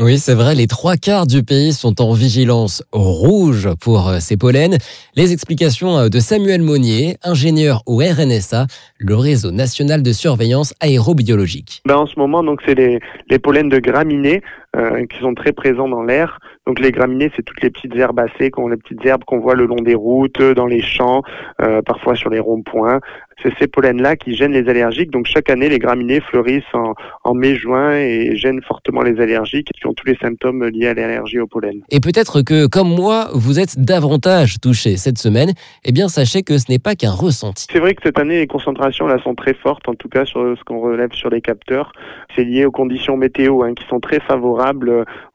Oui, c'est vrai, les trois quarts du pays sont en vigilance rouge pour euh, ces pollens. Les explications euh, de Samuel Monnier, ingénieur au RNSA, le réseau national de surveillance aérobiologique. Ben en ce moment, donc c'est les, les pollens de graminées euh, qui sont très présents dans l'air. Donc les graminées, c'est toutes les petites herbacées, les petites herbes qu'on voit le long des routes, dans les champs, euh, parfois sur les ronds-points. C'est ces pollens-là qui gênent les allergiques. Donc chaque année, les graminées fleurissent en, en mai-juin et gênent fortement les allergiques qui ont tous les symptômes liés à l'allergie au pollen. Et peut-être que, comme moi, vous êtes davantage touché cette semaine. Eh bien, sachez que ce n'est pas qu'un ressenti. C'est vrai que cette année, les concentrations là sont très fortes, en tout cas sur ce qu'on relève sur les capteurs. C'est lié aux conditions météo hein, qui sont très favorables.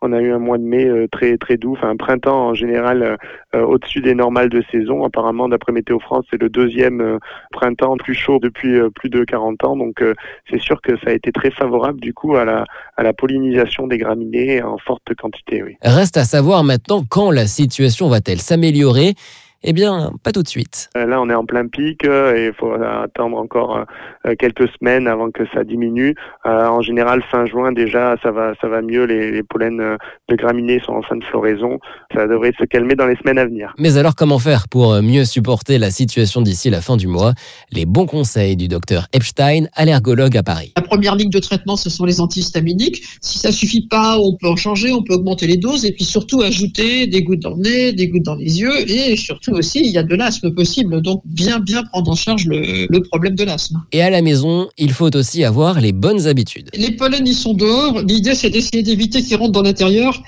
On a eu un mois de mai euh, très très doux, enfin un printemps en général euh, au-dessus des normales de saison. Apparemment, d'après Météo France, c'est le deuxième euh, printemps plus chaud depuis plus de 40 ans. Donc c'est sûr que ça a été très favorable du coup à la, pollinisation des graminées en forte quantité. Reste à savoir maintenant quand la situation va-t-elle s'améliorer eh bien, pas tout de suite. Euh, là, on est en plein pic euh, et il faut attendre encore euh, quelques semaines avant que ça diminue. En général, fin juin déjà, ça va, ça va mieux. Les, pollens de graminées sont en fin de floraison. Ça devrait se calmer dans les semaines à venir. Mais alors, comment faire pour mieux supporter la situation d'ici la fin du mois? Les bons conseils du docteur Epstein, allergologue à Paris. La première ligne de traitement, ce sont les antihistaminiques. Si ça suffit pas, on peut en changer, on peut augmenter les doses et puis surtout ajouter des gouttes dans le nez, des gouttes dans les yeux et surtout aussi, il y a de l'asthme possible. Donc, bien, bien prendre en charge le, problème de l'asthme. Et à la maison, il faut aussi avoir les bonnes habitudes. Les pollens, ils sont dehors. L'idée, c'est d'essayer d'éviter qu'ils rentrent dans l'intérieur.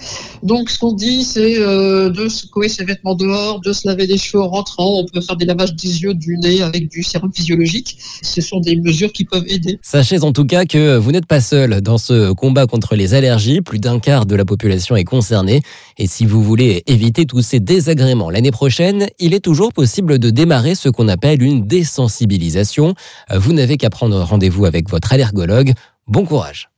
Donc, ce qu'on dit, c'est euh, de secouer ses vêtements dehors, de se laver les cheveux en rentrant. On peut faire des lavages des yeux, du nez avec du sérum physiologique. Ce sont des mesures qui peuvent aider. Sachez en tout cas que vous n'êtes pas seul dans ce combat contre les allergies. Plus d'un quart de la population est concernée. Et si vous voulez éviter tous ces désagréments l'année prochaine, il est toujours possible de démarrer ce qu'on appelle une désensibilisation. Vous n'avez qu'à prendre rendez-vous avec votre allergologue. Bon courage.